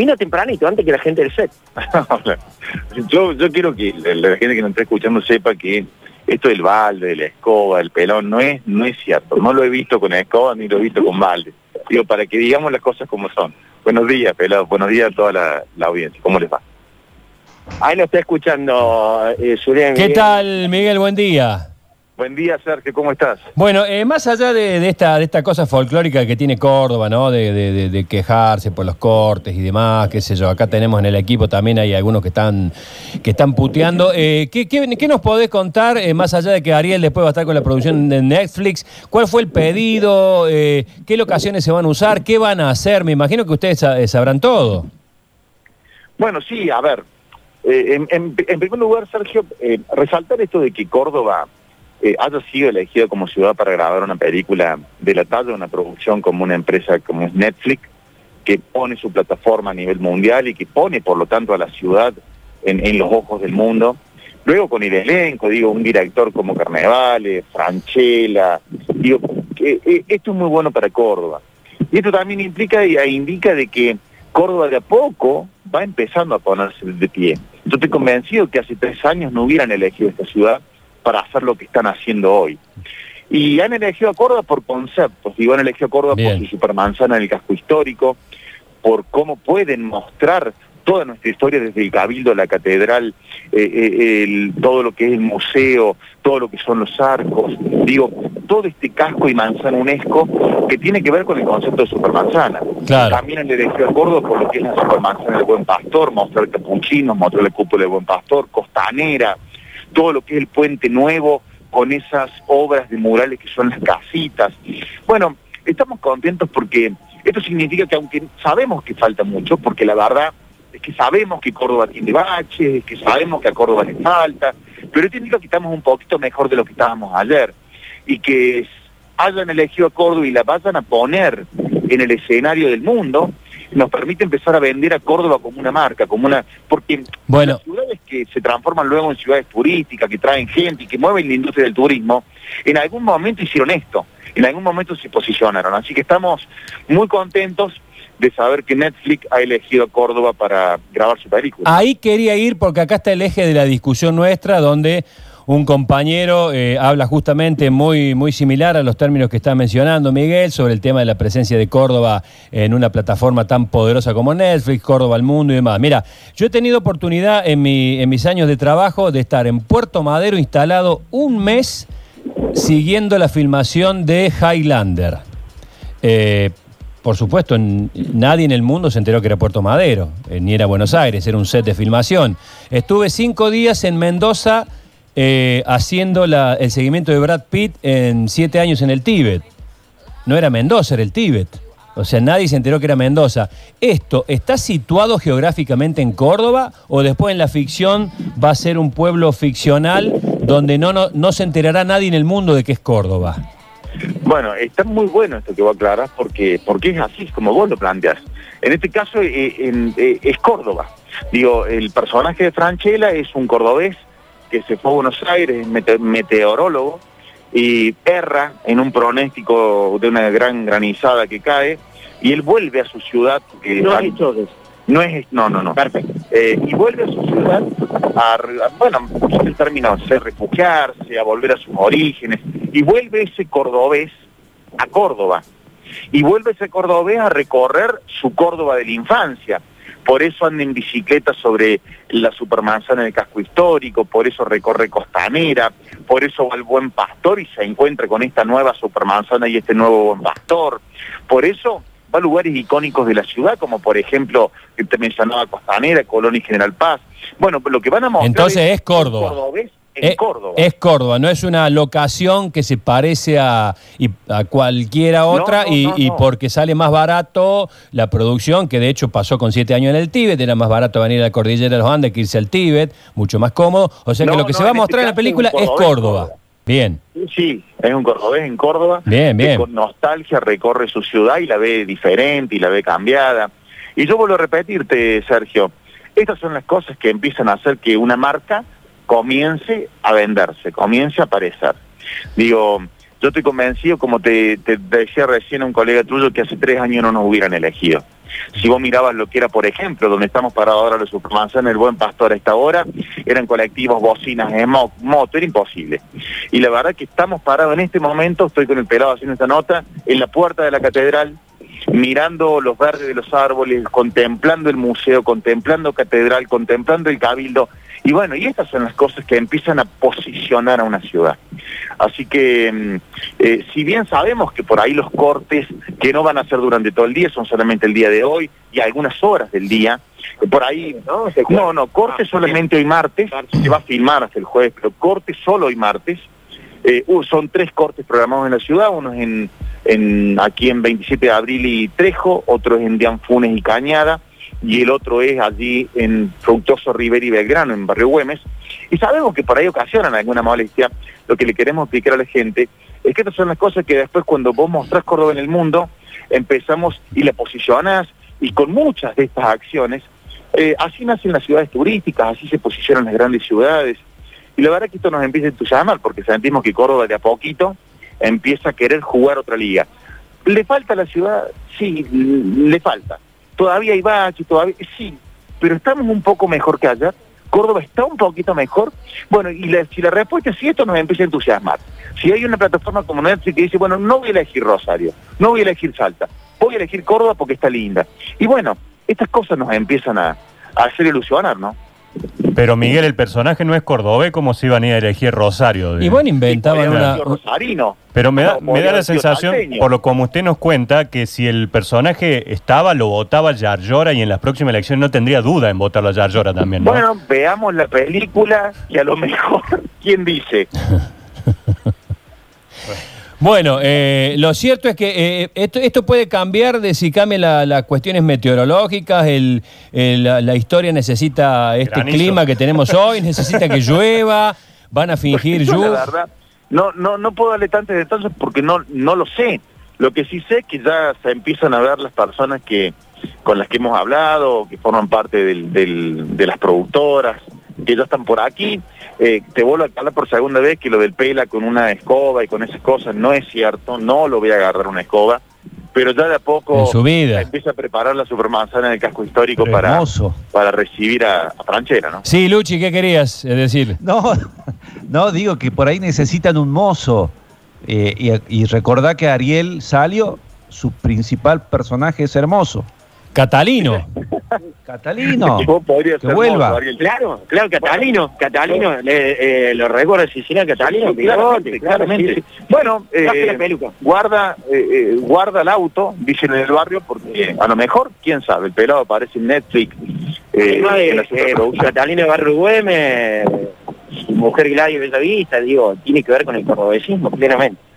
vino tempranito, antes que la gente del set. yo, yo quiero que la, la gente que nos está escuchando sepa que esto del balde, de la escoba, del pelón, no es, no es cierto. No lo he visto con escoba ni lo he visto con balde. Digo, para que digamos las cosas como son. Buenos días, pelado. Buenos días a toda la, la audiencia. ¿Cómo les va? Ahí lo está escuchando eh, Zulián ¿Qué Miguel. tal, Miguel? Buen día. Buen día, Sergio. ¿Cómo estás? Bueno, eh, más allá de, de esta, de esta cosa folclórica que tiene Córdoba, ¿no? De, de- quejarse por los cortes y demás, qué sé yo. Acá tenemos en el equipo también hay algunos que están, que están puteando. Eh, ¿qué, qué, qué nos podés contar, eh, más allá de que Ariel después va a estar con la producción de Netflix? ¿Cuál fue el pedido? ¿Qué locaciones se van a usar? ¿Qué van a hacer? Me imagino que ustedes sa- sabrán todo. Bueno, sí, a ver. en, en- en primer lugar, Sergio, resaltar esto de que Córdoba eh, haya sido elegida como ciudad para grabar una película de la talla una producción como una empresa como es Netflix, que pone su plataforma a nivel mundial y que pone, por lo tanto, a la ciudad en, los ojos del mundo. Luego con el elenco, digo, un director como Carnevale, Franchella, digo, eh, esto es muy bueno para Córdoba. Y esto también implica e indica de que Córdoba de a poco va empezando a ponerse de pie. Yo estoy convencido que hace tres años no hubieran elegido esta ciudad para hacer lo que están haciendo hoy. Y han elegido a Córdoba por conceptos, digo, han elegido a Córdoba Bien. por su supermanzana en el casco histórico, por cómo pueden mostrar toda nuestra historia desde el Cabildo, la Catedral, eh, eh, el- todo lo que es el museo, todo lo que son los arcos, digo, todo este casco y manzana UNESCO que tiene que ver con el concepto de supermanzana. Claro. También han elegido a Córdoba por lo que es la supermanzana del Buen Pastor, mostrar capuchinos, mostrar la cúpula del Buen Pastor, costanera, todo lo que es el puente nuevo con esas obras de murales que son las casitas. Bueno, estamos contentos porque esto significa que aunque sabemos que falta mucho, porque la verdad es que sabemos que Córdoba tiene baches, que sabemos que a Córdoba le falta, pero esto indica que estamos un poquito mejor de lo que estábamos ayer y que hayan elegido a Córdoba y la vayan a poner en el escenario del mundo, nos permite empezar a vender a Córdoba como una marca, como una... Porque Bueno. las ciudades que se transforman luego en ciudades turísticas, que traen gente y que mueven la industria del turismo, en algún momento hicieron esto, en algún momento se posicionaron. Así que estamos muy contentos de saber que Netflix ha elegido a Córdoba para grabar su película. Ahí quería ir porque acá está el eje de la discusión nuestra, donde un compañero eh, habla justamente muy, muy similar a los términos que está mencionando Miguel sobre el tema de la presencia de Córdoba en una plataforma tan poderosa como Netflix, Córdoba al mundo y demás. Mira, yo he tenido oportunidad en, mi, en mis años de trabajo de estar en Puerto Madero instalado un mes siguiendo la filmación de Highlander. Eh, por supuesto, nadie en el mundo se enteró que era Puerto Madero, eh, ni era Buenos Aires, era un set de filmación. Estuve cinco días en Mendoza eh, haciendo la- el seguimiento de Brad Pitt en siete años en el Tíbet. No era Mendoza, era el Tíbet. O sea, nadie se enteró que era Mendoza. ¿Esto está situado geográficamente en Córdoba o después en la ficción va a ser un pueblo ficcional donde no, no, no se enterará nadie en el mundo de que es Córdoba? Bueno, está muy bueno esto que vos aclarás porque, porque es así como vos lo planteas. En este caso eh, en- eh, es Córdoba. Digo, el personaje de Franchella es un cordobés que se fue a Buenos Aires, es mete- meteorólogo, y erra en un pronóstico de una gran granizada que cae, y él vuelve a su ciudad. Que No es no es, no, no, no. Perfecto. Eh, y vuelve a su ciudad a, a- bueno, el término es refugiarse, a volver a sus orígenes, y vuelve ese cordobés a Córdoba. Y vuelve ese cordobés a recorrer su Córdoba de la infancia. Por eso anda en bicicleta sobre la supermanzana del casco histórico, por eso recorre Costanera, por eso va al Buen Pastor y se encuentra con esta nueva supermanzana y este nuevo Buen Pastor. Por eso va a lugares icónicos de la ciudad, como por ejemplo, que te mencionaba Costanera, Colón y General Paz. Bueno, lo que van a mostrar Entonces es Córdoba. cordobés en Eh, Córdoba. Es Córdoba, no es una locación que se parece a, a cualquiera otra no, y, no, y porque sale más barato la producción, que de hecho pasó con siete años en el Tíbet, era más barato venir a la cordillera de los Andes que irse al Tíbet, mucho más cómodo. O sea que lo que se va a este mostrar en la película es es Córdoba. Córdoba. Bien. Sí, es un cordobés en Córdoba. Bien, que bien. con nostalgia recorre su ciudad y la ve diferente y la ve cambiada. Y yo vuelvo a repetirte, Sergio, estas son las cosas que empiezan a hacer que una marca comience a venderse, comience a aparecer. Digo, yo estoy convencido, como te, decía recién un colega tuyo, que hace tres años no nos hubieran elegido. Si vos mirabas lo que era, por ejemplo, donde estamos parados ahora los en el Buen Pastor a esta hora, eran colectivos, bocinas, moto, era imposible. Y la verdad que estamos parados en este momento, estoy con el pelado haciendo esta nota, en la puerta de la catedral, mirando los verdes de los árboles, contemplando el museo, contemplando catedral, contemplando el cabildo. Y bueno, y estas son las cosas que empiezan a posicionar a una ciudad. Así que, mm, eh, si bien sabemos que por ahí los cortes, que no van a ser durante todo el día, son solamente el día de hoy y algunas horas del día, por ahí, no, no, no corte ah, solamente hoy martes, se va a filmar hasta el jueves, pero corte solo hoy martes. Eh, uh, son tres cortes programados en la ciudad, uno es en aquí en 27 de abril y Trejo, otro es en Dianfunes y Cañada, y el otro es allí en Fructoso Rivera y Belgrano, en Barrio Güemes. Y sabemos que por ahí ocasionan alguna molestia. Lo que le queremos explicar a la gente es que estas son las cosas que después cuando vos mostrás Córdoba en el mundo, empezamos y la posicionás, y con muchas de estas acciones, eh, así nacen las ciudades turísticas, así se posicionan las grandes ciudades. Y la verdad es que esto nos empieza a entusiasmar, porque sentimos que Córdoba de a poquito empieza a querer jugar otra liga. ¿Le falta a la ciudad? Sí, le falta. Todavía hay baches, todavía... Sí, pero estamos un poco mejor que allá. Córdoba está un poquito mejor. Bueno, y si la respuesta es sí, esto nos empieza a entusiasmar. Si hay una plataforma como Netflix que dice, bueno, no voy a elegir Rosario, no voy a elegir Salta, voy a elegir Córdoba porque está linda. Y bueno, estas cosas nos empiezan a, a hacer ilusionar, ¿no? Pero Miguel, el personaje no es cordobés como si iban a ir a elegir Rosario. Y bueno, inventaban una... Pero me da, me da la sensación, por lo como usted nos cuenta, que si el personaje estaba, lo votaba Yarlora y en las próximas elecciones no tendría duda en votarlo a Yarlora también, ¿no? Bueno, veamos la película y a lo mejor, ¿quién dice? Bueno, eh, lo cierto es que eh, esto, puede cambiar de si cambian las cuestiones meteorológicas, el, la, historia necesita este clima que tenemos hoy, necesita que llueva, van a fingir lluvia. No, no, no puedo darle tantos detalles porque no, no lo sé. Lo que sí sé es que ya se empiezan a ver las personas que con las que hemos hablado, que forman parte de las productoras, que ya están por aquí. Eh, te vuelvo a hablar por segunda vez que lo del pela con una escoba y con esas cosas no es cierto, no lo voy a agarrar una escoba, pero ya de a poco su vida. empieza a preparar la supermanzana en el casco histórico para, para recibir a, Franchera, ¿no? Sí, Luchi, ¿qué querías decir? No, no, digo que por ahí necesitan un mozo. Eh, y, y recordá que Ariel salió, su principal personaje es hermoso. Catalino. Catalino. que vuelva. claro, claro, Catalino. Catalino, eh, lo recuerdo Catalino. claramente. Bueno, eh, guarda, eh, eh, guarda el auto, dicen en el barrio, porque a lo mejor, quién sabe, el pelado aparece en Netflix. Eh, Catalino de Barrio Güemes, mujer Gladys Vista, digo, tiene que ver con el cordobesismo, plenamente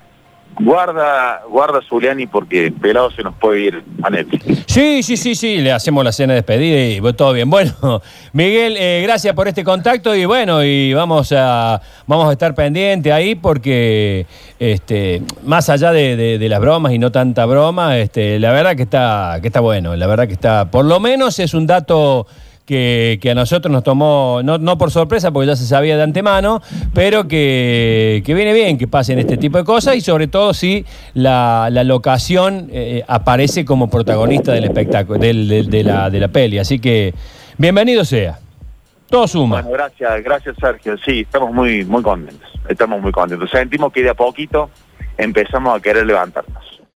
guarda, guarda Zuliani porque pelado se nos puede ir a Netflix. Sí, sí, sí, sí, le hacemos la cena de despedida y todo bien. Bueno, Miguel, eh, gracias por este contacto y bueno, y vamos a, vamos a estar pendientes ahí porque este, más allá de, las bromas y no tanta broma, este, la verdad que está, que está bueno, la verdad que está, por lo menos es un dato que, a nosotros nos tomó, no, por sorpresa, porque ya se sabía de antemano, pero que, viene bien que pasen este tipo de cosas y sobre todo si la, locación eh, aparece como protagonista del espectáculo, del, de, la, de la peli. Así que bienvenido sea. Todo suma. Bueno, gracias, gracias Sergio. Sí, estamos muy, muy contentos. Estamos muy contentos. Sentimos que de a poquito empezamos a querer levantarnos.